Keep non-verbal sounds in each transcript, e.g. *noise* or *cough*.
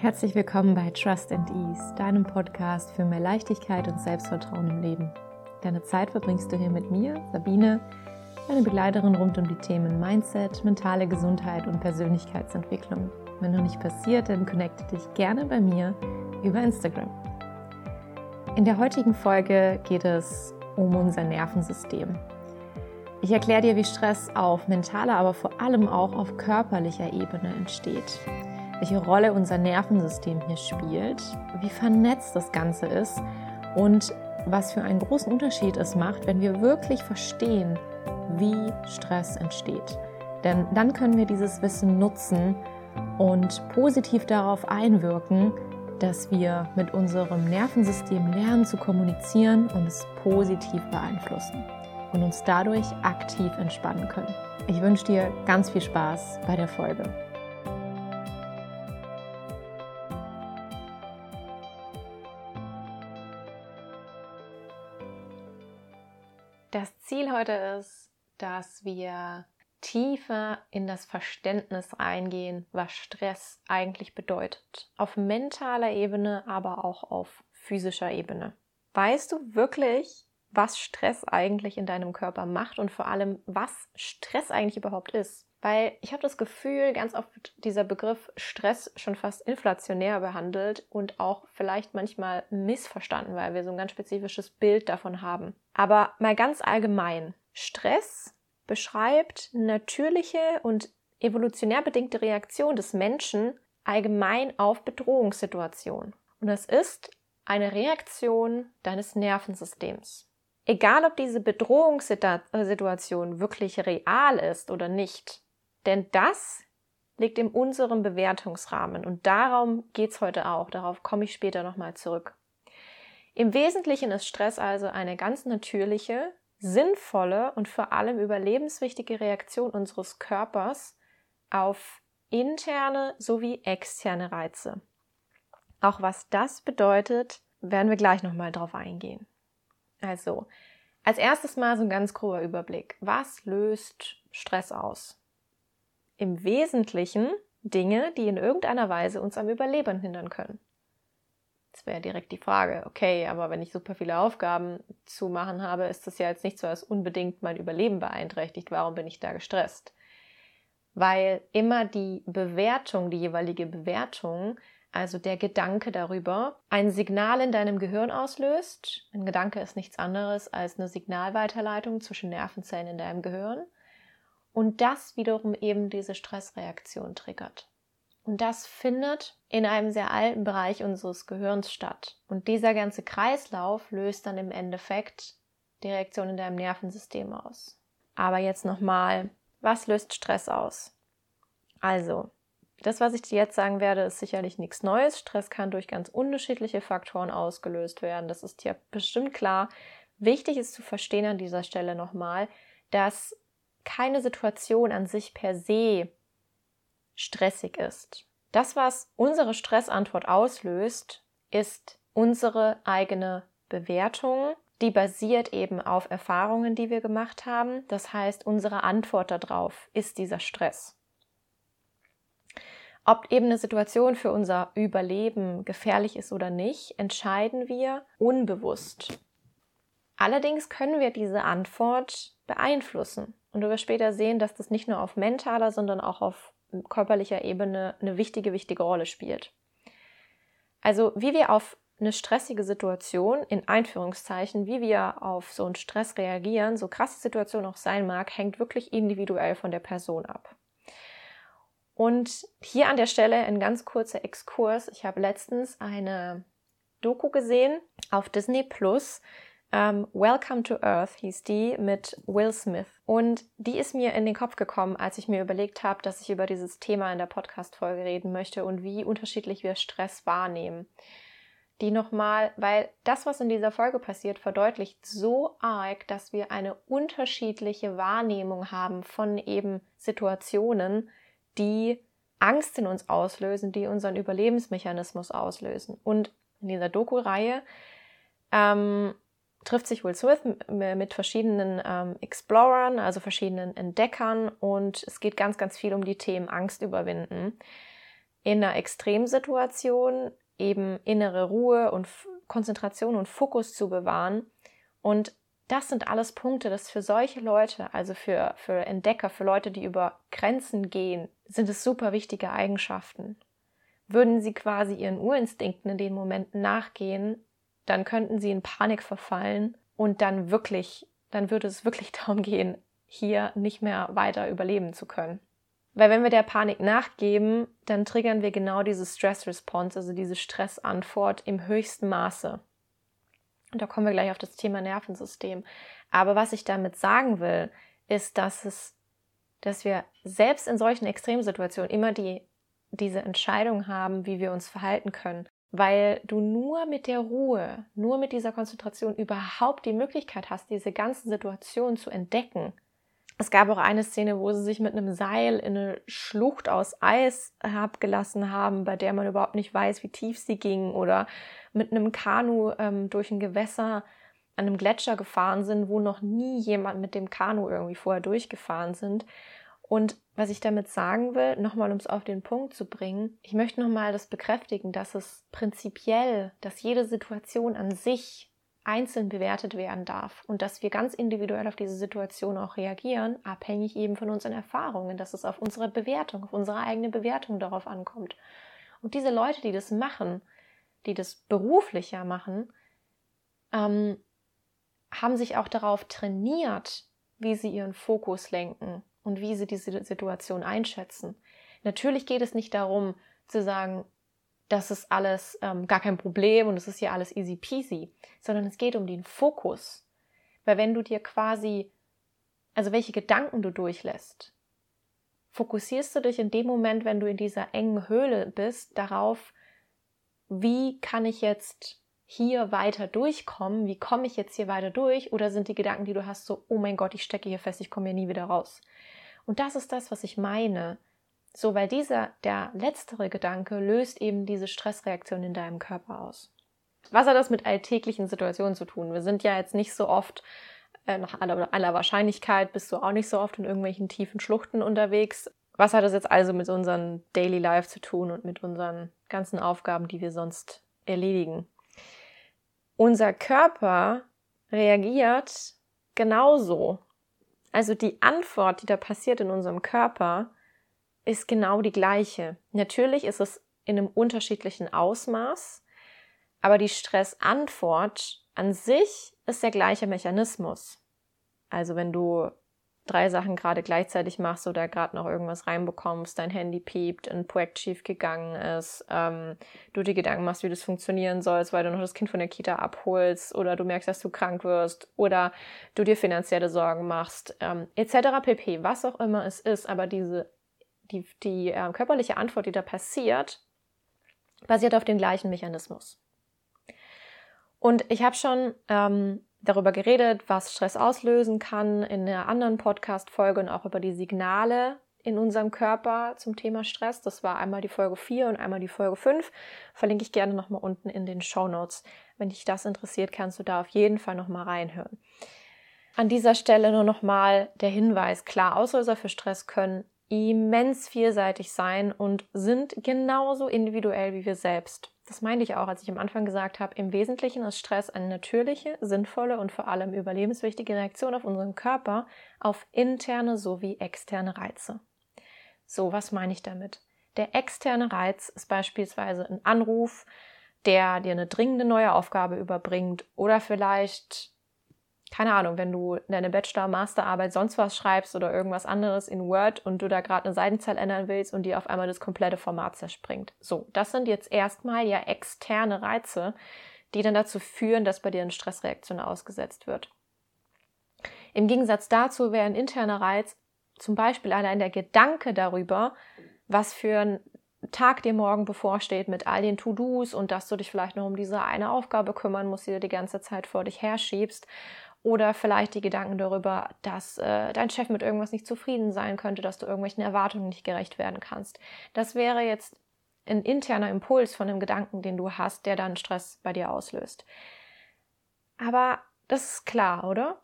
Herzlich willkommen bei Trust and Ease, deinem Podcast für mehr Leichtigkeit und Selbstvertrauen im Leben. Deine Zeit verbringst du hier mit mir, Sabine, deine Begleiterin rund um die Themen Mindset, mentale Gesundheit und Persönlichkeitsentwicklung. Wenn noch nicht passiert, dann connecte dich gerne bei mir über Instagram. In der heutigen Folge geht es um unser Nervensystem. Ich erkläre dir, wie Stress auf mentaler, aber vor allem auch auf körperlicher Ebene entsteht welche Rolle unser Nervensystem hier spielt, wie vernetzt das Ganze ist und was für einen großen Unterschied es macht, wenn wir wirklich verstehen, wie Stress entsteht. Denn dann können wir dieses Wissen nutzen und positiv darauf einwirken, dass wir mit unserem Nervensystem lernen zu kommunizieren und es positiv beeinflussen und uns dadurch aktiv entspannen können. Ich wünsche dir ganz viel Spaß bei der Folge. Das Ziel heute ist, dass wir tiefer in das Verständnis eingehen, was Stress eigentlich bedeutet. Auf mentaler Ebene, aber auch auf physischer Ebene. Weißt du wirklich, was Stress eigentlich in deinem Körper macht und vor allem, was Stress eigentlich überhaupt ist? Weil ich habe das Gefühl, ganz oft wird dieser Begriff Stress schon fast inflationär behandelt und auch vielleicht manchmal missverstanden, weil wir so ein ganz spezifisches Bild davon haben. Aber mal ganz allgemein, Stress beschreibt natürliche und evolutionär bedingte Reaktion des Menschen allgemein auf Bedrohungssituationen. Und es ist eine Reaktion deines Nervensystems. Egal, ob diese Bedrohungssituation wirklich real ist oder nicht, denn das liegt in unserem Bewertungsrahmen und darum geht es heute auch. Darauf komme ich später nochmal zurück. Im Wesentlichen ist Stress also eine ganz natürliche, sinnvolle und vor allem überlebenswichtige Reaktion unseres Körpers auf interne sowie externe Reize. Auch was das bedeutet, werden wir gleich nochmal drauf eingehen. Also, als erstes mal so ein ganz grober Überblick. Was löst Stress aus? im Wesentlichen Dinge, die in irgendeiner Weise uns am Überleben hindern können. Das wäre direkt die Frage, okay, aber wenn ich super viele Aufgaben zu machen habe, ist das ja jetzt nicht so, dass unbedingt mein Überleben beeinträchtigt. Warum bin ich da gestresst? Weil immer die Bewertung, die jeweilige Bewertung, also der Gedanke darüber, ein Signal in deinem Gehirn auslöst. Ein Gedanke ist nichts anderes als eine Signalweiterleitung zwischen Nervenzellen in deinem Gehirn und das wiederum eben diese Stressreaktion triggert. Und das findet in einem sehr alten Bereich unseres Gehirns statt. Und dieser ganze Kreislauf löst dann im Endeffekt die Reaktion in deinem Nervensystem aus. Aber jetzt nochmal, was löst Stress aus? Also, das, was ich dir jetzt sagen werde, ist sicherlich nichts Neues. Stress kann durch ganz unterschiedliche Faktoren ausgelöst werden. Das ist dir bestimmt klar. Wichtig ist zu verstehen an dieser Stelle nochmal, dass keine Situation an sich per se stressig ist. Das, was unsere Stressantwort auslöst, ist unsere eigene Bewertung. Die basiert eben auf Erfahrungen, die wir gemacht haben. Das heißt, unsere Antwort darauf ist dieser Stress. Ob eben eine Situation für unser Überleben gefährlich ist oder nicht, entscheiden wir unbewusst. Allerdings können wir diese Antwort beeinflussen. Und du wirst später sehen, dass das nicht nur auf mentaler, sondern auch auf körperlicher Ebene eine wichtige, wichtige Rolle spielt. Also wie wir auf eine stressige Situation, in Einführungszeichen, wie wir auf so einen Stress reagieren, so krass die Situation auch sein mag, hängt wirklich individuell von der Person ab. Und hier an der Stelle ein ganz kurzer Exkurs. Ich habe letztens eine Doku gesehen auf Disney Plus ähm, Welcome to Earth hieß die mit Will Smith. Und die ist mir in den Kopf gekommen, als ich mir überlegt habe, dass ich über dieses Thema in der Podcast-Folge reden möchte und wie unterschiedlich wir Stress wahrnehmen. Die nochmal, weil das, was in dieser Folge passiert, verdeutlicht so arg, dass wir eine unterschiedliche Wahrnehmung haben von eben Situationen, die Angst in uns auslösen, die unseren Überlebensmechanismus auslösen. Und in dieser Doku-Reihe ähm, trifft sich Will Smith mit verschiedenen ähm, Explorern, also verschiedenen Entdeckern und es geht ganz, ganz viel um die Themen Angst überwinden. in einer Extremsituation eben innere Ruhe und Konzentration und Fokus zu bewahren. Und das sind alles Punkte, dass für solche Leute, also für, für Entdecker, für Leute, die über Grenzen gehen, sind es super wichtige Eigenschaften. Würden sie quasi ihren Urinstinkten in den Momenten nachgehen, dann könnten sie in Panik verfallen und dann wirklich, dann würde es wirklich *laughs* darum gehen, hier nicht mehr weiter überleben zu können. Weil wenn wir der Panik nachgeben, dann triggern wir genau diese Stress Response, also diese Stressantwort im höchsten Maße. Und da kommen wir gleich auf das Thema Nervensystem. Aber was ich damit sagen will, ist, dass es, dass wir selbst in solchen Extremsituationen immer die, diese Entscheidung haben, wie wir uns verhalten können. Weil du nur mit der Ruhe, nur mit dieser Konzentration überhaupt die Möglichkeit hast, diese ganzen Situationen zu entdecken es gab auch eine Szene, wo sie sich mit einem Seil in eine Schlucht aus Eis abgelassen haben, bei der man überhaupt nicht weiß, wie tief sie ging, oder mit einem Kanu ähm, durch ein Gewässer an einem Gletscher gefahren sind, wo noch nie jemand mit dem Kanu irgendwie vorher durchgefahren sind. Und was ich damit sagen will, nochmal um es auf den Punkt zu bringen, ich möchte nochmal das bekräftigen, dass es prinzipiell, dass jede Situation an sich einzeln bewertet werden darf und dass wir ganz individuell auf diese Situation auch reagieren, abhängig eben von unseren Erfahrungen, dass es auf unsere Bewertung, auf unsere eigene Bewertung darauf ankommt. Und diese Leute, die das machen, die das beruflicher machen, ähm, haben sich auch darauf trainiert, wie sie ihren Fokus lenken und wie sie diese Situation einschätzen. Natürlich geht es nicht darum zu sagen, das ist alles ähm, gar kein Problem und es ist hier alles easy peasy, sondern es geht um den Fokus. Weil wenn du dir quasi, also welche Gedanken du durchlässt, fokussierst du dich in dem Moment, wenn du in dieser engen Höhle bist, darauf, wie kann ich jetzt hier weiter durchkommen? Wie komme ich jetzt hier weiter durch? Oder sind die Gedanken, die du hast, so, oh mein Gott, ich stecke hier fest, ich komme hier nie wieder raus? Und das ist das, was ich meine. So, weil dieser, der letztere Gedanke löst eben diese Stressreaktion in deinem Körper aus. Was hat das mit alltäglichen Situationen zu tun? Wir sind ja jetzt nicht so oft, äh, nach aller, aller Wahrscheinlichkeit bist du auch nicht so oft in irgendwelchen tiefen Schluchten unterwegs. Was hat das jetzt also mit unserem Daily Life zu tun und mit unseren ganzen Aufgaben, die wir sonst erledigen? Unser Körper reagiert genauso. Also die Antwort, die da passiert in unserem Körper, ist genau die gleiche. Natürlich ist es in einem unterschiedlichen Ausmaß, aber die Stressantwort an sich ist der gleiche Mechanismus. Also wenn du drei Sachen gerade gleichzeitig machst oder gerade noch irgendwas reinbekommst, dein Handy piept, ein Projekt schief gegangen ist, ähm, du dir Gedanken machst, wie das funktionieren sollst, weil du noch das Kind von der Kita abholst oder du merkst, dass du krank wirst oder du dir finanzielle Sorgen machst, ähm, etc. pp. Was auch immer es ist, aber diese die, die äh, körperliche Antwort, die da passiert, basiert auf dem gleichen Mechanismus. Und ich habe schon ähm, darüber geredet, was Stress auslösen kann in einer anderen Podcast-Folge und auch über die Signale in unserem Körper zum Thema Stress. Das war einmal die Folge 4 und einmal die Folge 5. Verlinke ich gerne nochmal unten in den Show Notes. Wenn dich das interessiert, kannst du da auf jeden Fall nochmal reinhören. An dieser Stelle nur nochmal der Hinweis, klar, Auslöser für Stress können immens vielseitig sein und sind genauso individuell wie wir selbst. Das meinte ich auch, als ich am Anfang gesagt habe, im Wesentlichen ist Stress eine natürliche, sinnvolle und vor allem überlebenswichtige Reaktion auf unseren Körper auf interne sowie externe Reize. So, was meine ich damit? Der externe Reiz ist beispielsweise ein Anruf, der dir eine dringende neue Aufgabe überbringt oder vielleicht keine Ahnung, wenn du deine Bachelor-, Masterarbeit sonst was schreibst oder irgendwas anderes in Word und du da gerade eine Seitenzahl ändern willst und dir auf einmal das komplette Format zerspringt. So, das sind jetzt erstmal ja externe Reize, die dann dazu führen, dass bei dir eine Stressreaktion ausgesetzt wird. Im Gegensatz dazu wäre ein interner Reiz zum Beispiel allein der Gedanke darüber, was für ein Tag dir morgen bevorsteht mit all den To-Dos und dass du dich vielleicht noch um diese eine Aufgabe kümmern musst, die du die ganze Zeit vor dich herschiebst oder vielleicht die Gedanken darüber, dass äh, dein Chef mit irgendwas nicht zufrieden sein könnte, dass du irgendwelchen Erwartungen nicht gerecht werden kannst. Das wäre jetzt ein interner Impuls von einem Gedanken, den du hast, der dann Stress bei dir auslöst. Aber das ist klar, oder?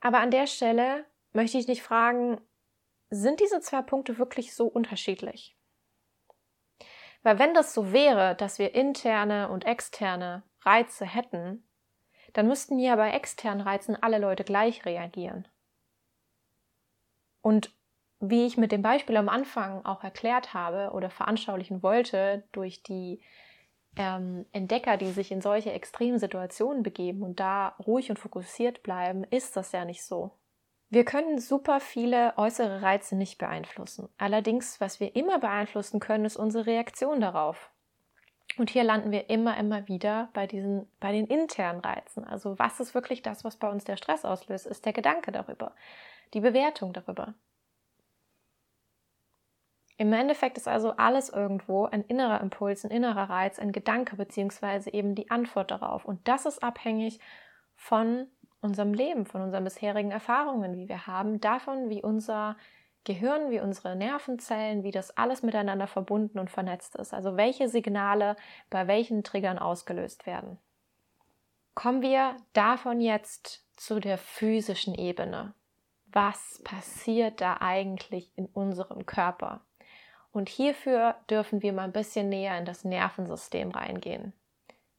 Aber an der Stelle möchte ich dich fragen, sind diese zwei Punkte wirklich so unterschiedlich? Weil wenn das so wäre, dass wir interne und externe Reize hätten, dann müssten ja bei externen Reizen alle Leute gleich reagieren. Und wie ich mit dem Beispiel am Anfang auch erklärt habe oder veranschaulichen wollte, durch die ähm, Entdecker, die sich in solche extremen Situationen begeben und da ruhig und fokussiert bleiben, ist das ja nicht so. Wir können super viele äußere Reize nicht beeinflussen. Allerdings, was wir immer beeinflussen können, ist unsere Reaktion darauf. Und hier landen wir immer, immer wieder bei diesen, bei den internen Reizen. Also was ist wirklich das, was bei uns der Stress auslöst, ist der Gedanke darüber, die Bewertung darüber. Im Endeffekt ist also alles irgendwo ein innerer Impuls, ein innerer Reiz, ein Gedanke beziehungsweise eben die Antwort darauf. Und das ist abhängig von unserem Leben, von unseren bisherigen Erfahrungen, wie wir haben, davon, wie unser Gehirn, wie unsere Nervenzellen, wie das alles miteinander verbunden und vernetzt ist. Also welche Signale bei welchen Triggern ausgelöst werden. Kommen wir davon jetzt zu der physischen Ebene. Was passiert da eigentlich in unserem Körper? Und hierfür dürfen wir mal ein bisschen näher in das Nervensystem reingehen.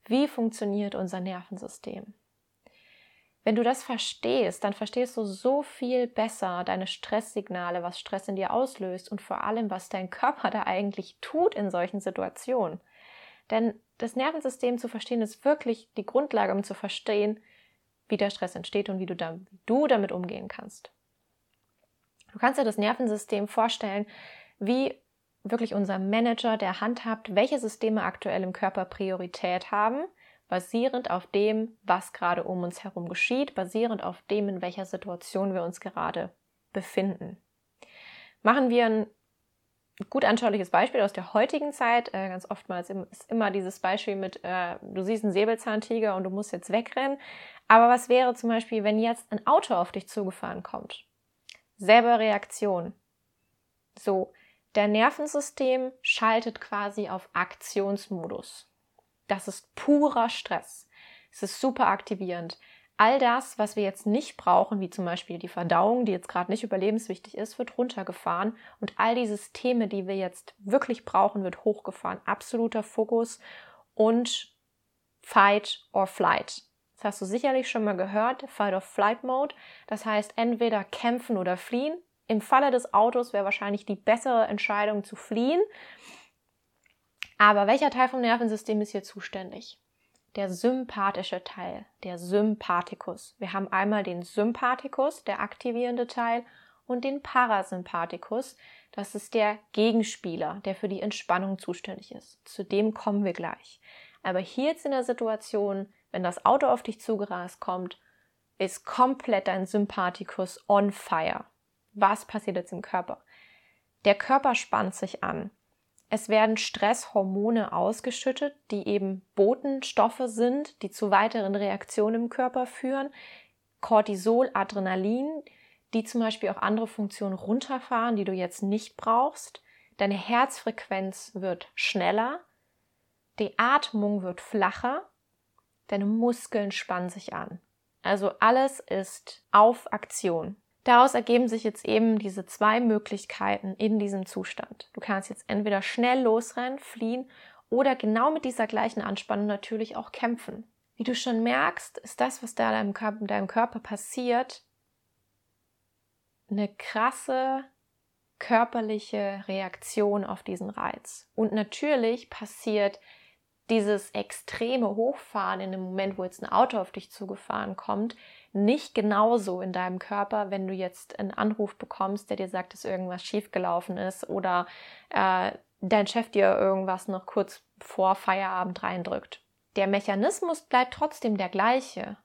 Wie funktioniert unser Nervensystem? Wenn du das verstehst, dann verstehst du so viel besser deine Stresssignale, was Stress in dir auslöst und vor allem, was dein Körper *laughs* da eigentlich tut in solchen Situationen. Denn das Nervensystem zu verstehen ist wirklich die Grundlage, um zu verstehen, wie der Stress entsteht und wie du, da, wie du damit umgehen kannst. Du kannst dir das Nervensystem vorstellen wie wirklich unser Manager, der handhabt, welche Systeme aktuell im Körper Priorität haben, basierend auf dem, was gerade um uns herum geschieht, basierend auf dem, in welcher Situation wir uns gerade befinden. Machen wir ein gut anschauliches Beispiel aus der heutigen Zeit. Äh, ganz oftmals ist immer dieses Beispiel mit, äh, du siehst einen Säbelzahntiger und du musst jetzt wegrennen. Aber was wäre zum Beispiel, wenn jetzt ein Auto auf dich zugefahren kommt? Selbe Reaktion. So, der Nervensystem schaltet quasi auf Aktionsmodus. Das ist purer Stress. Es ist super aktivierend. All das, was wir jetzt nicht brauchen, wie zum Beispiel die Verdauung, die jetzt gerade nicht überlebenswichtig ist, wird runtergefahren. Und all die Systeme, die wir jetzt wirklich brauchen, wird hochgefahren. Absoluter Fokus und Fight or Flight. Das hast du sicherlich schon mal gehört, Fight or Flight Mode. Das heißt entweder kämpfen oder fliehen. Im Falle des Autos wäre wahrscheinlich die bessere Entscheidung zu fliehen. Aber welcher Teil vom Nervensystem ist hier zuständig? Der sympathische Teil, der Sympathikus. Wir haben einmal den Sympathikus, der aktivierende Teil, und den Parasympathikus, das ist der Gegenspieler, der für die Entspannung zuständig ist. Zu dem kommen wir gleich. Aber hier jetzt in der Situation, wenn das Auto auf dich zugerast kommt, ist komplett dein Sympathikus on fire. Was passiert jetzt im Körper? Der Körper spannt sich an. Es werden Stresshormone ausgeschüttet, die eben Botenstoffe sind, die zu weiteren Reaktionen im Körper führen. Cortisol, Adrenalin, die zum Beispiel auch andere Funktionen runterfahren, die du jetzt nicht brauchst. Deine Herzfrequenz wird schneller, die Atmung wird flacher, deine Muskeln spannen sich an. Also alles ist auf Aktion. Daraus ergeben sich jetzt eben diese zwei Möglichkeiten in diesem Zustand. Du kannst jetzt entweder schnell losrennen, fliehen oder genau mit dieser gleichen Anspannung natürlich auch kämpfen. Wie du schon merkst, ist das, was da deinem Körper, deinem Körper passiert, eine krasse körperliche Reaktion auf diesen Reiz. Und natürlich passiert dieses extreme Hochfahren in dem Moment, wo jetzt ein Auto auf dich zugefahren kommt, nicht genauso in deinem Körper, wenn du jetzt einen Anruf bekommst, der dir sagt, dass irgendwas schiefgelaufen ist oder äh, dein Chef dir irgendwas noch kurz vor Feierabend reindrückt. Der Mechanismus bleibt trotzdem der gleiche.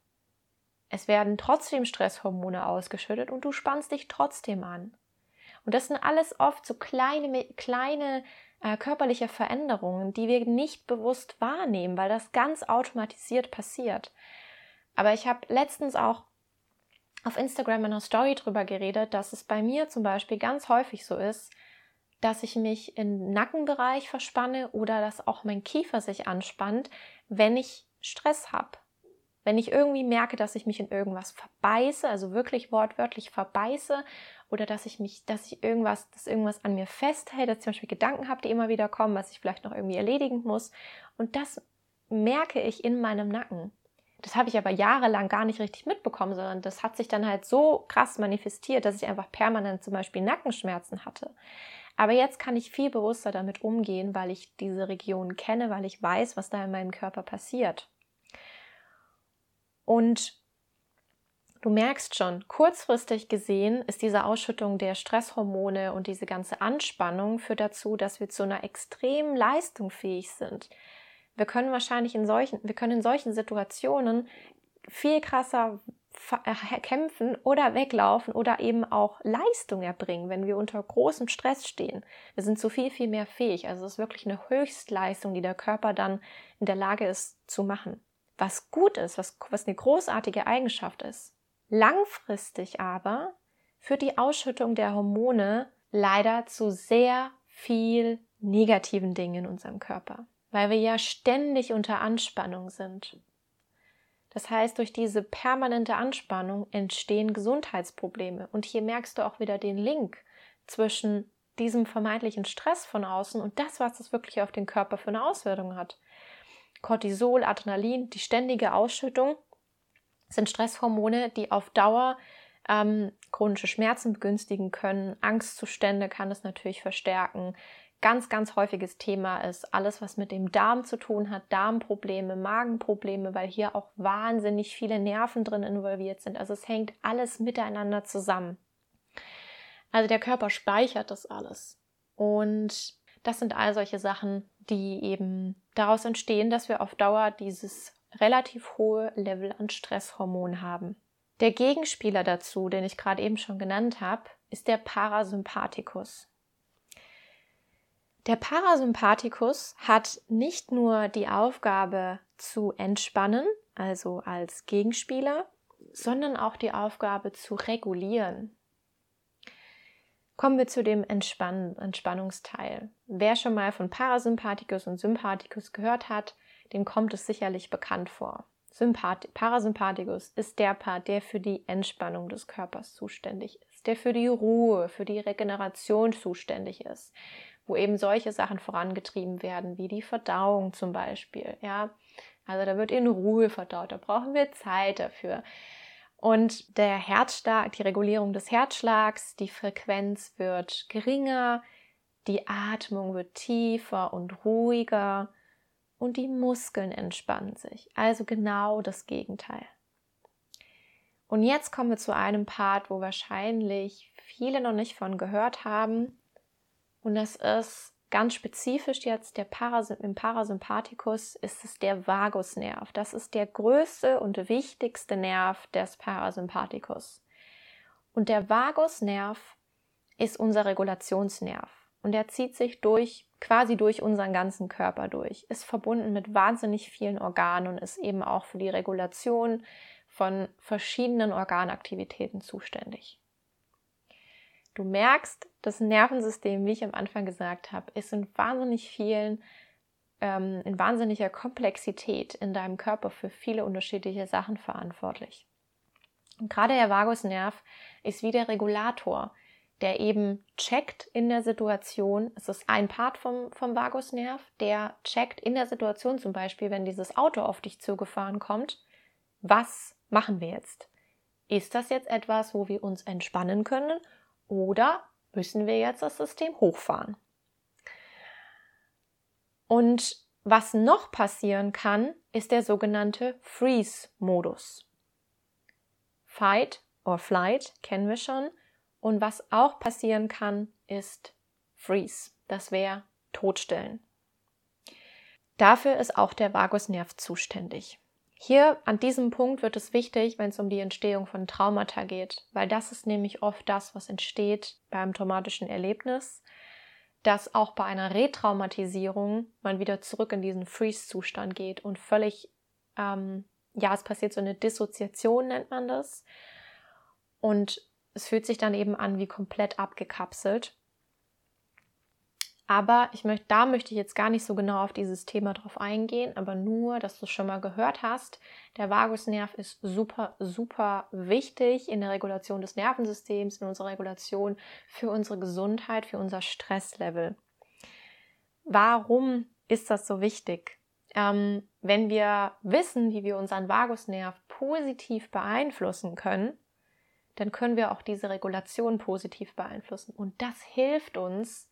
Es werden trotzdem Stresshormone ausgeschüttet und du spannst dich trotzdem an. Und das sind alles oft so kleine, kleine äh, körperliche Veränderungen, die wir nicht bewusst wahrnehmen, weil das ganz automatisiert passiert. Aber ich habe letztens auch auf Instagram in einer Story drüber geredet, dass es bei mir zum Beispiel ganz häufig so ist, dass ich mich im Nackenbereich verspanne oder dass auch mein Kiefer sich anspannt, wenn ich Stress habe. Wenn ich irgendwie merke, dass ich mich in irgendwas verbeiße, also wirklich wortwörtlich verbeiße oder dass ich mich, dass ich irgendwas, dass irgendwas an mir festhält, dass ich zum Beispiel Gedanken habe, die immer wieder kommen, was ich vielleicht noch irgendwie erledigen muss. Und das merke ich in meinem Nacken. Das habe ich aber jahrelang gar nicht richtig mitbekommen, sondern das hat sich dann halt so krass manifestiert, dass ich einfach permanent zum Beispiel Nackenschmerzen hatte. Aber jetzt kann ich viel bewusster damit umgehen, weil ich diese Region kenne, weil ich weiß, was da in meinem Körper passiert. Und du merkst schon, kurzfristig gesehen ist diese Ausschüttung der Stresshormone und diese ganze Anspannung führt dazu, dass wir zu einer extremen Leistung fähig sind. Wir können wahrscheinlich in solchen, wir können in solchen Situationen viel krasser äh, kämpfen oder weglaufen oder eben auch Leistung erbringen, wenn wir unter großem Stress stehen. Wir sind so viel, viel mehr fähig. Also es ist wirklich eine Höchstleistung, die der Körper dann in der Lage ist zu machen. Was gut ist, was, was eine großartige Eigenschaft ist. Langfristig aber führt die Ausschüttung der Hormone leider zu sehr viel negativen Dingen in unserem Körper weil wir ja ständig unter Anspannung sind. Das heißt, durch diese permanente Anspannung entstehen Gesundheitsprobleme. Und hier merkst du auch wieder den Link zwischen diesem vermeintlichen Stress von außen und das, was es wirklich auf den Körper für eine Auswirkung hat. Cortisol, Adrenalin, die ständige Ausschüttung sind Stresshormone, die auf Dauer ähm, chronische Schmerzen begünstigen können. Angstzustände kann es natürlich verstärken ganz, ganz häufiges Thema ist alles, was mit dem Darm zu tun hat, Darmprobleme, Magenprobleme, weil hier auch wahnsinnig viele Nerven drin involviert sind. Also es hängt alles miteinander zusammen. Also der Körper speichert das alles. Und das sind all solche Sachen, die eben daraus entstehen, dass wir auf Dauer dieses relativ hohe Level an Stresshormon haben. Der Gegenspieler dazu, den ich gerade eben schon genannt habe, ist der Parasympathikus. Der Parasympathikus hat nicht nur die Aufgabe zu entspannen, also als Gegenspieler, sondern auch die Aufgabe zu regulieren. Kommen wir zu dem Entspann Entspannungsteil. Wer schon mal von Parasympathikus und Sympathikus gehört hat, dem kommt es sicherlich bekannt vor. Sympath Parasympathikus ist der Part, der für die Entspannung des Körpers zuständig ist, der für die Ruhe, für die Regeneration zuständig ist, wo eben solche Sachen vorangetrieben werden, wie die Verdauung zum Beispiel. Ja, also da wird in Ruhe verdaut, da brauchen wir Zeit dafür. Und der Herzschlag, die Regulierung des Herzschlags, die Frequenz wird geringer, die Atmung wird tiefer und ruhiger und die Muskeln entspannen sich. Also genau das Gegenteil. Und jetzt kommen wir zu einem Part, wo wahrscheinlich viele noch nicht von gehört haben, und das ist ganz spezifisch jetzt der Parasy im Parasympathikus ist es der Vagusnerv. Das ist der größte und wichtigste Nerv des Parasympathikus. Und der Vagusnerv ist unser Regulationsnerv. Und er zieht sich durch, quasi durch unseren ganzen Körper durch. Ist verbunden mit wahnsinnig vielen Organen und ist eben auch für die Regulation von verschiedenen Organaktivitäten zuständig. Du merkst, das Nervensystem, wie ich am Anfang gesagt habe, ist in wahnsinnig vielen, ähm, in wahnsinniger Komplexität in deinem Körper für viele unterschiedliche Sachen verantwortlich. Und gerade der Vagusnerv ist wie der Regulator, der eben checkt in der Situation, es ist ein Part vom, vom Vagusnerv, der checkt in der Situation zum Beispiel, wenn dieses Auto auf dich zugefahren kommt, was machen wir jetzt? Ist das jetzt etwas, wo wir uns entspannen können oder müssen wir jetzt das System hochfahren? Und was noch passieren kann, ist der sogenannte Freeze-Modus. Fight or Flight kennen wir schon. Und was auch passieren kann, ist Freeze. Das wäre Totstellen. Dafür ist auch der Vagusnerv zuständig. Hier an diesem Punkt wird es wichtig, wenn es um die Entstehung von Traumata geht, weil das ist nämlich oft das, was entsteht beim traumatischen Erlebnis, dass auch bei einer Retraumatisierung man wieder zurück in diesen Freeze-Zustand geht und völlig, ähm, ja, es passiert so eine Dissoziation, nennt man das. Und es fühlt sich dann eben an wie komplett abgekapselt. Aber ich möchte, da möchte ich jetzt gar nicht so genau auf dieses Thema drauf eingehen, aber nur, dass du es schon mal gehört hast. Der Vagusnerv ist super, super wichtig in der Regulation des Nervensystems, in unserer Regulation für unsere Gesundheit, für unser Stresslevel. Warum ist das so wichtig? Ähm, wenn wir wissen, wie wir unseren Vagusnerv positiv beeinflussen können, dann können wir auch diese Regulation positiv beeinflussen. Und das hilft uns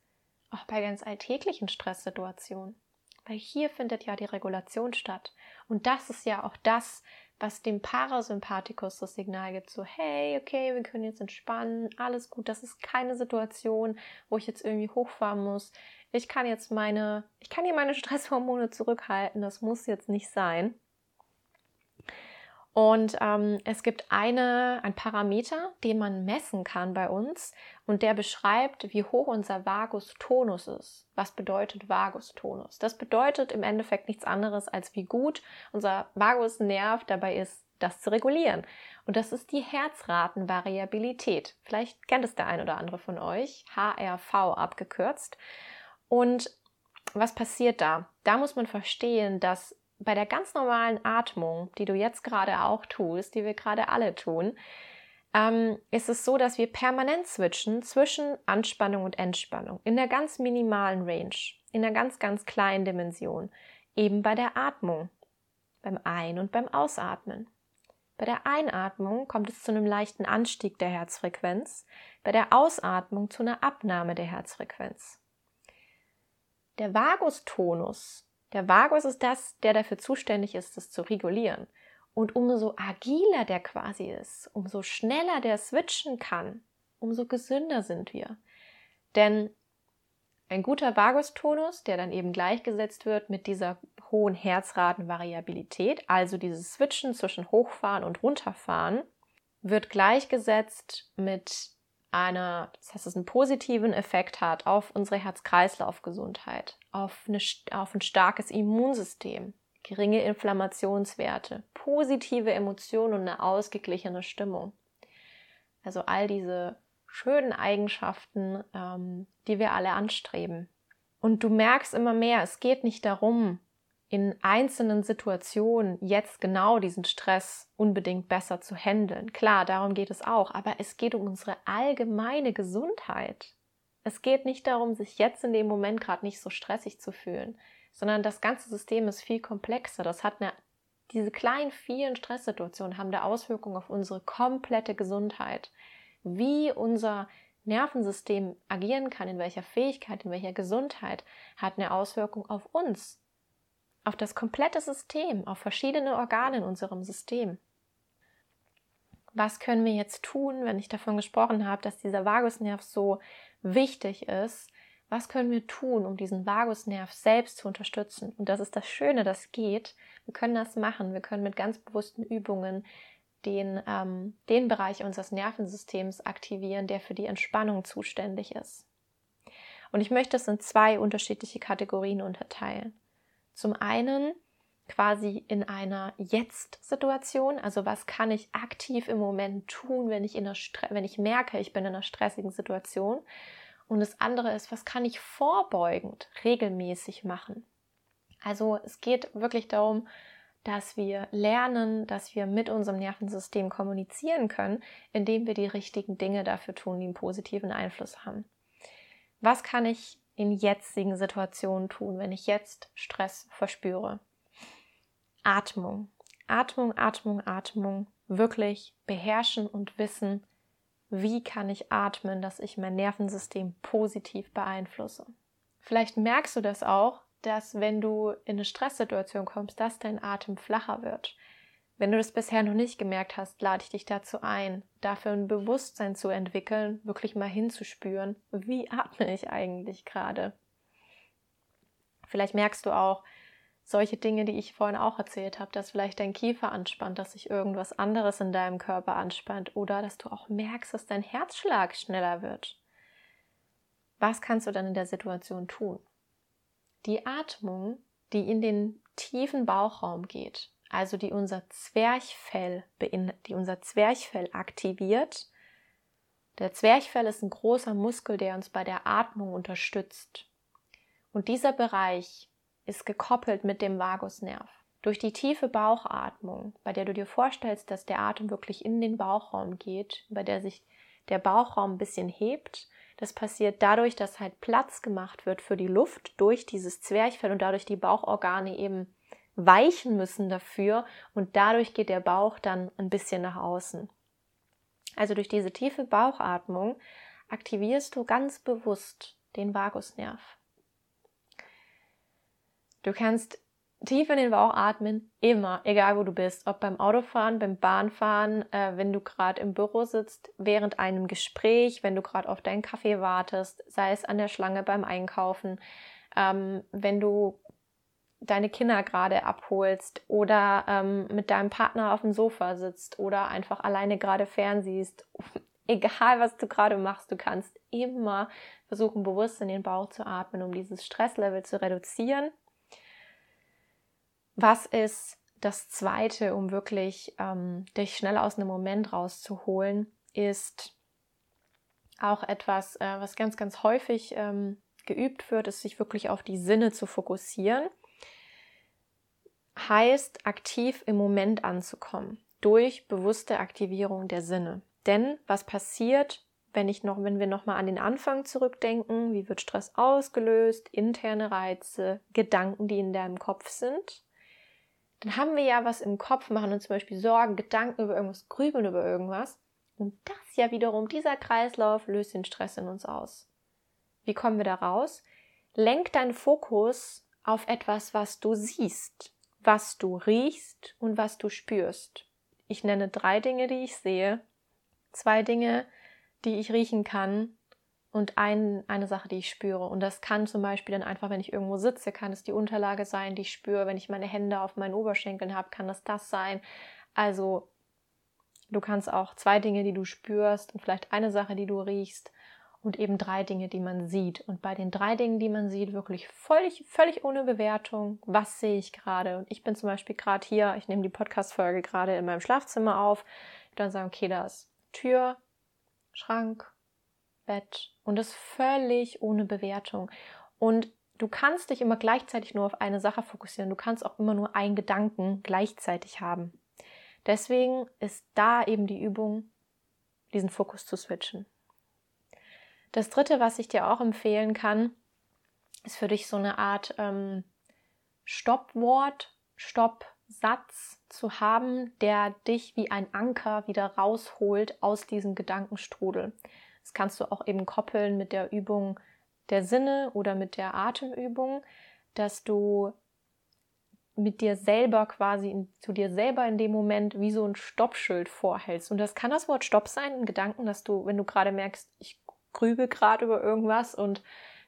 auch bei ganz alltäglichen Stresssituationen. Weil hier findet ja die Regulation statt. Und das ist ja auch das, was dem Parasympathikus das Signal gibt, so hey, okay, wir können jetzt entspannen, alles gut, das ist keine Situation, wo ich jetzt irgendwie hochfahren muss. Ich kann jetzt meine, ich kann hier meine *laughs* Stresshormone zurückhalten, das muss jetzt nicht sein. Und ähm, es gibt eine, ein Parameter, den man messen kann bei uns und der beschreibt, wie hoch unser Vagustonus ist. Was bedeutet Vagustonus? Das bedeutet im Endeffekt nichts anderes, als wie gut unser Vagusnerv dabei ist, das zu regulieren. Und das ist die Herzratenvariabilität. Vielleicht kennt es der ein oder andere von euch, HRV abgekürzt. Und was passiert da? Da muss man verstehen, dass bei der ganz normalen Atmung, die du jetzt gerade auch tust, die wir gerade alle tun, ähm, ist es so, dass wir permanent switchen zwischen Anspannung und Entspannung in der ganz minimalen Range, in der ganz, ganz kleinen Dimension, eben bei der Atmung, beim Ein- und beim Ausatmen. Bei der Einatmung kommt es zu einem leichten Anstieg der Herzfrequenz, bei der Ausatmung zu einer Abnahme der Herzfrequenz. Der Vagustonus der Vagus ist das, der dafür zuständig ist, das zu regulieren. Und umso agiler der quasi ist, umso schneller der switchen kann, umso gesünder sind wir. Denn ein guter Vagustonus, der dann eben gleichgesetzt wird mit dieser hohen Herzratenvariabilität, also dieses Switchen zwischen Hochfahren und Runterfahren, wird gleichgesetzt mit einer, das heißt, es einen positiven Effekt hat auf unsere Herz-Kreislauf-Gesundheit, auf, eine, auf ein starkes Immunsystem, geringe Inflammationswerte, positive Emotionen und eine ausgeglichene Stimmung. Also all diese schönen Eigenschaften, ähm, die wir alle anstreben. Und du merkst immer mehr, es geht nicht darum, in einzelnen Situationen jetzt genau diesen Stress unbedingt besser zu handeln. Klar, darum geht es auch, aber es geht um unsere allgemeine Gesundheit. Es geht nicht darum, sich jetzt in dem Moment gerade nicht so stressig zu fühlen, sondern das ganze System ist viel komplexer. Das hat eine, diese kleinen, vielen Stresssituationen haben eine Auswirkung auf unsere komplette Gesundheit. Wie unser Nervensystem agieren kann, in welcher Fähigkeit, in welcher Gesundheit, hat eine Auswirkung auf uns, auf das komplette System, auf verschiedene Organe in unserem System. Was können wir jetzt tun, wenn ich davon gesprochen habe, dass dieser Vagusnerv so wichtig ist? Was können wir tun, um diesen Vagusnerv selbst zu unterstützen? Und das ist das Schöne, das geht. Wir können das machen. Wir können mit ganz bewussten Übungen den, ähm, den Bereich unseres Nervensystems aktivieren, der für die Entspannung zuständig ist. Und ich möchte es in zwei unterschiedliche Kategorien unterteilen. Zum einen quasi in einer Jetzt-Situation, also was kann ich aktiv im Moment tun, wenn ich, in einer wenn ich merke, ich bin in einer stressigen Situation. Und das andere ist, was kann ich vorbeugend regelmäßig machen. Also es geht wirklich darum, dass wir lernen, dass wir mit unserem Nervensystem kommunizieren können, indem wir die richtigen Dinge dafür tun, die einen positiven Einfluss haben. Was kann ich in jetzigen Situationen tun, wenn ich jetzt Stress verspüre. Atmung. Atmung, Atmung, Atmung. Wirklich beherrschen und wissen, wie kann ich atmen, dass ich mein Nervensystem positiv beeinflusse. Vielleicht merkst du das auch, dass wenn du in eine Stresssituation kommst, dass dein Atem flacher wird, wenn du das bisher noch nicht gemerkt hast, lade ich dich dazu ein, dafür ein Bewusstsein zu entwickeln, wirklich mal hinzuspüren, wie atme ich eigentlich gerade. Vielleicht merkst du auch solche Dinge, die ich vorhin auch erzählt habe, dass vielleicht dein Kiefer anspannt, dass sich irgendwas anderes in deinem Körper anspannt oder dass du auch merkst, dass dein Herzschlag schneller wird. Was kannst du dann in der Situation tun? Die Atmung, die in den tiefen Bauchraum geht, also die unser Zwerchfell, die unser Zwerchfell aktiviert. Der Zwerchfell ist ein großer Muskel, der uns bei der Atmung unterstützt. Und dieser Bereich ist gekoppelt mit dem Vagusnerv. Durch die tiefe Bauchatmung, bei der du dir vorstellst, dass der Atem wirklich in den Bauchraum geht, bei der sich der Bauchraum ein bisschen hebt, das passiert dadurch, dass halt Platz gemacht wird für die Luft durch dieses Zwerchfell und dadurch die Bauchorgane eben weichen müssen dafür und dadurch geht der Bauch dann ein bisschen nach außen. Also durch diese tiefe Bauchatmung aktivierst du ganz bewusst den Vagusnerv. Du kannst tief in den Bauch atmen, immer, egal wo du bist, ob beim Autofahren, beim Bahnfahren, äh, wenn du gerade im Büro sitzt, während einem Gespräch, wenn du gerade auf deinen Kaffee wartest, sei es an der Schlange beim Einkaufen, ähm, wenn du deine Kinder gerade abholst oder ähm, mit deinem Partner auf dem Sofa sitzt oder einfach alleine gerade fernsiehst. *laughs* Egal, was du gerade machst, du kannst immer versuchen, bewusst in den Bauch zu atmen, um dieses Stresslevel zu reduzieren was ist das Zweite, um wirklich ähm, dich schnell aus einem Moment rauszuholen, ist auch etwas, äh, was ganz, ganz häufig ähm, geübt wird, ist sich wirklich auf die Sinne zu fokussieren. Heißt, aktiv im Moment anzukommen durch bewusste Aktivierung der Sinne. Denn was passiert, wenn ich noch, wenn wir nochmal an den Anfang zurückdenken, wie wird Stress ausgelöst, interne Reize, Gedanken, die in deinem Kopf sind, dann haben wir ja was im Kopf, machen uns zum Beispiel Sorgen, Gedanken über irgendwas, grübeln über irgendwas. Und das ja wiederum, dieser Kreislauf löst den Stress in uns aus. Wie kommen wir da raus? Lenk deinen Fokus auf etwas, was du siehst, was du riechst und was du spürst. Ich nenne drei Dinge, die ich sehe, zwei Dinge, die ich riechen kann und ein, eine Sache, die ich spüre. Und das kann zum Beispiel dann einfach, wenn ich irgendwo sitze, kann es die Unterlage sein, die ich spüre. Wenn ich meine Hände auf meinen Oberschenkeln habe, kann das das sein. Also du kannst auch zwei Dinge, die du spürst und vielleicht eine Sache, die du riechst und eben drei Dinge, die man sieht. Und bei den drei Dingen, die man sieht, wirklich völlig, völlig ohne Bewertung, was sehe ich gerade? Und ich bin zum Beispiel gerade hier, ich nehme die Podcast-Folge gerade in meinem Schlafzimmer auf. Dann sagen, okay, da ist Tür, Schrank, Bett und das völlig ohne Bewertung. Und du kannst dich immer gleichzeitig nur auf eine Sache fokussieren. Du kannst auch immer nur einen Gedanken gleichzeitig haben. Deswegen ist da eben die Übung, diesen Fokus zu switchen. Das dritte, was ich dir auch empfehlen kann, ist für dich so eine Art ähm, Stoppwort, Stoppsatz zu haben, der dich wie ein Anker wieder rausholt aus diesem Gedankenstrudel. Das kannst du auch eben koppeln mit der Übung der Sinne oder mit der Atemübung, dass du mit dir selber quasi in, zu dir selber in dem Moment wie so ein Stoppschild vorhältst. Und das kann das Wort Stopp sein, ein Gedanken, dass du, wenn du gerade merkst, ich grübe gerade über irgendwas und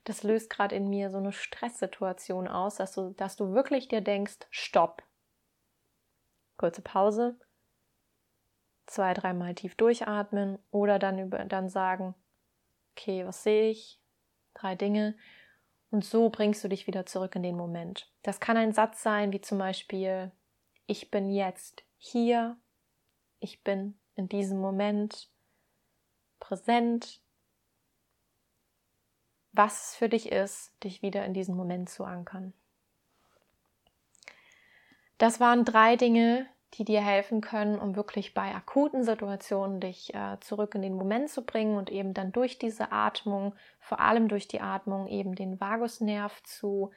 das löst gerade in mir so eine Stresssituation aus, dass du, dass du wirklich dir denkst, Stopp. Kurze Pause, zwei, dreimal tief durchatmen oder dann über, dann sagen, okay, was sehe ich? Drei Dinge. Und so bringst du dich wieder zurück in den Moment. Das kann ein Satz sein, wie zum Beispiel, ich bin jetzt hier, ich bin in diesem Moment präsent. Was es für dich ist, dich wieder in diesen Moment zu ankern. Das waren drei Dinge, die dir helfen können, um wirklich bei akuten Situationen dich äh, zurück in den Moment zu bringen und eben dann durch diese Atmung, vor allem durch die Atmung, eben den Vagusnerv zu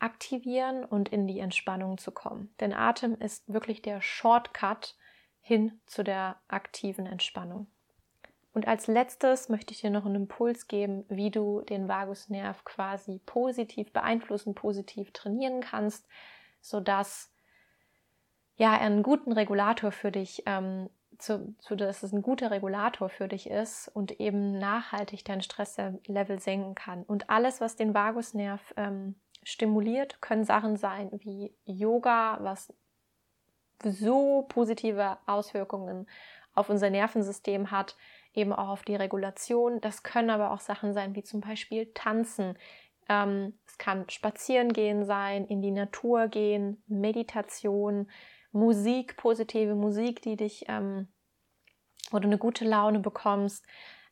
aktivieren und in die Entspannung zu kommen. Denn Atem ist wirklich der Shortcut hin zu der aktiven Entspannung. Und als letztes möchte ich dir noch einen Impuls geben, wie du den Vagusnerv quasi positiv beeinflussen, positiv trainieren kannst, sodass ja, einen guten Regulator für dich, ähm, zu, zu, dass es ein guter Regulator für dich ist und eben nachhaltig dein Stresslevel senken kann. Und alles, was den Vagusnerv ähm, stimuliert, können Sachen sein wie Yoga, was so positive Auswirkungen auf unser Nervensystem hat, eben auch auf die Regulation. Das können aber auch Sachen sein wie zum Beispiel Tanzen. Ähm, es kann Spazierengehen sein, in die Natur gehen, Meditation, Musik, positive Musik, die dich, ähm, wo du eine gute Laune bekommst.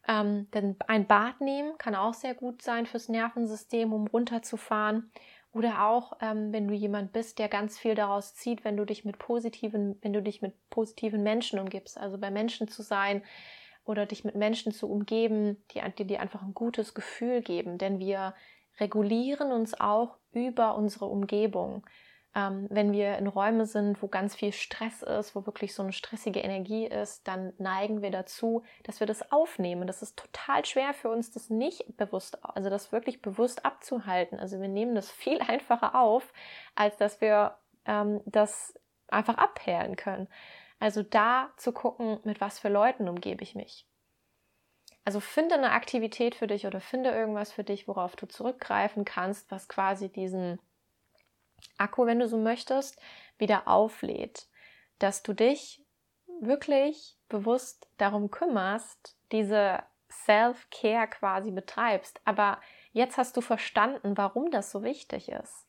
Ähm, denn ein Bad nehmen kann auch sehr gut sein fürs Nervensystem, um runterzufahren. Oder auch, ähm, wenn du jemand bist, der ganz viel daraus zieht, wenn du dich mit positiven, wenn du dich mit positiven Menschen umgibst, also bei Menschen zu sein oder dich mit Menschen zu umgeben, die, die dir einfach ein gutes Gefühl geben. Denn wir regulieren uns auch über unsere Umgebung ähm, wenn wir in Räume sind, wo ganz viel Stress ist, wo wirklich so eine stressige Energie ist, dann neigen wir dazu, dass wir das aufnehmen. Das ist total schwer für uns, das nicht bewusst, also das wirklich bewusst abzuhalten. Also wir nehmen das viel *laughs* einfacher auf, als dass wir ähm, das einfach abperlen können. Also da zu gucken, mit was für Leuten umgebe ich mich. Also finde eine Aktivität für dich oder finde irgendwas für dich, worauf du zurückgreifen kannst, was quasi diesen Akku, wenn du so möchtest, wieder auflädt. Dass du dich wirklich bewusst darum kümmerst, diese Self-Care quasi betreibst. Aber jetzt hast du verstanden, warum das so wichtig ist.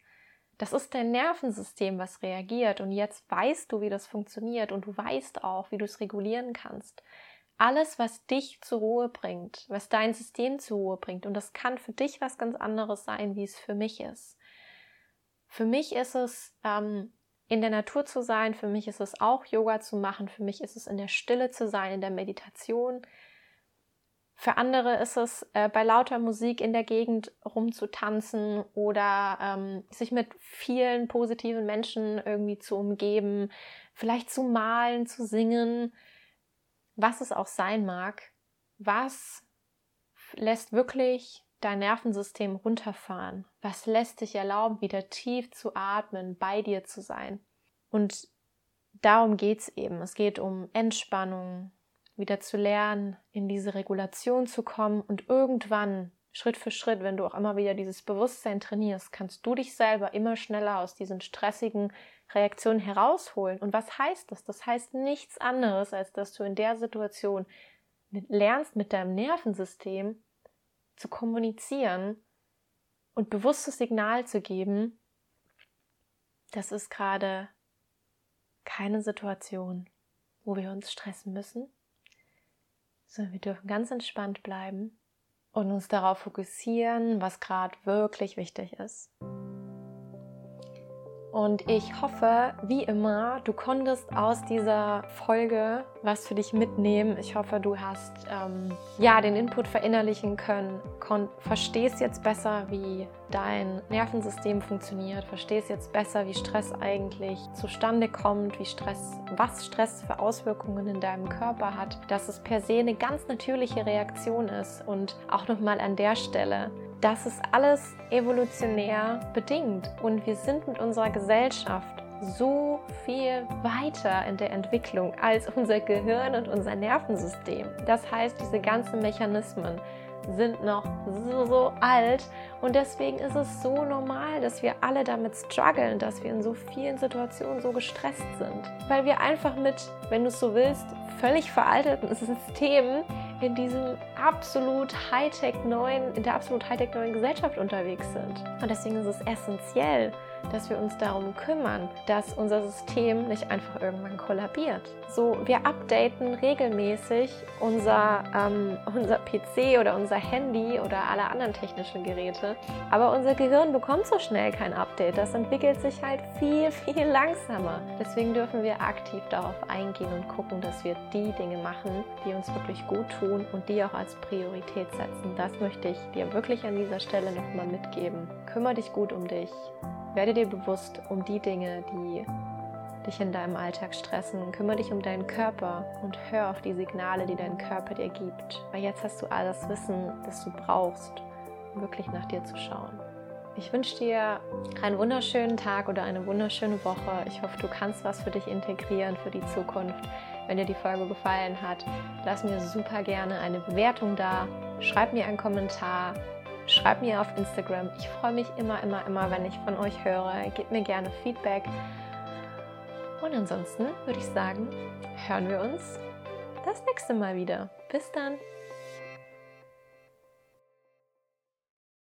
Das ist dein Nervensystem, was reagiert und jetzt weißt du, wie das funktioniert und du weißt auch, wie du es regulieren kannst. Alles, was dich zur Ruhe bringt, was dein System zur Ruhe bringt und das kann für dich was ganz anderes sein, wie es für mich ist. Für mich ist es ähm, in der Natur zu sein, für mich ist es auch Yoga zu machen, für mich ist es in der Stille zu sein, in der Meditation. Für andere ist es äh, bei lauter Musik in der Gegend rumzutanzen oder ähm, sich mit vielen positiven Menschen irgendwie zu umgeben, vielleicht zu malen, zu singen, was es auch sein mag. Was lässt wirklich dein Nervensystem runterfahren? Was lässt dich erlauben, wieder tief zu atmen, bei dir zu sein? Und darum geht es eben. Es geht um Entspannung, wieder zu lernen, in diese Regulation zu kommen und irgendwann, Schritt für Schritt, wenn du auch immer wieder dieses Bewusstsein trainierst, kannst du dich selber immer schneller aus diesen stressigen Reaktionen herausholen. Und was heißt das? Das heißt nichts anderes, als dass du in der Situation lernst, mit deinem Nervensystem zu kommunizieren und bewusstes Signal zu geben, das ist gerade keine Situation, wo wir uns stressen müssen, sondern wir dürfen ganz entspannt bleiben und uns darauf fokussieren, was gerade wirklich wichtig ist. Und ich hoffe, wie immer, du konntest aus dieser Folge was für dich mitnehmen. Ich hoffe, du hast ähm, ja den Input verinnerlichen können, verstehst jetzt besser, wie dein Nervensystem funktioniert, verstehst jetzt besser, wie Stress eigentlich zustande kommt, wie Stress, was Stress für Auswirkungen in deinem Körper hat, dass es per se eine ganz natürliche Reaktion ist und auch nochmal an der Stelle das ist alles evolutionär bedingt und wir sind mit unserer Gesellschaft so viel weiter in der Entwicklung als unser Gehirn und unser Nervensystem. Das heißt, diese ganzen Mechanismen sind noch so, so alt und deswegen ist es so normal, dass wir alle damit strugglen, dass wir in so vielen Situationen so gestresst sind. Weil wir einfach mit, wenn du es so willst, völlig veralteten *laughs* Systemen in diesem absolut Hightech neuen, in der absolut Hightech neuen Gesellschaft unterwegs sind. Und deswegen ist es essentiell, dass wir uns darum kümmern, dass unser System nicht einfach irgendwann kollabiert. So, wir updaten regelmäßig unser, ähm, unser PC oder unser Handy oder alle anderen technischen Geräte, aber unser Gehirn bekommt so schnell kein Update. Das entwickelt sich halt viel, *laughs* viel langsamer. Deswegen dürfen wir aktiv darauf eingehen und gucken, dass wir die Dinge machen, die uns wirklich gut tun und die auch als Priorität setzen. Das möchte ich dir wirklich an dieser Stelle nochmal mitgeben. Kümmer dich gut um dich. Werde dir bewusst um die Dinge, die dich in deinem Alltag stressen. Kümmere dich um deinen Körper und hör auf die Signale, die dein Körper dir gibt. Weil jetzt hast du all das Wissen, das du brauchst, um wirklich nach dir zu schauen. Ich wünsche dir einen wunderschönen Tag oder eine wunderschöne Woche. Ich hoffe, du kannst was für dich integrieren für die Zukunft. Wenn dir die Folge gefallen hat, lass mir super gerne eine Bewertung da. Schreib mir einen Kommentar Schreibt mir auf Instagram. Ich freue mich immer, immer, immer, wenn ich von euch höre. Gebt mir gerne Feedback. Und ansonsten würde ich sagen, hören wir uns das nächste Mal wieder. Bis dann.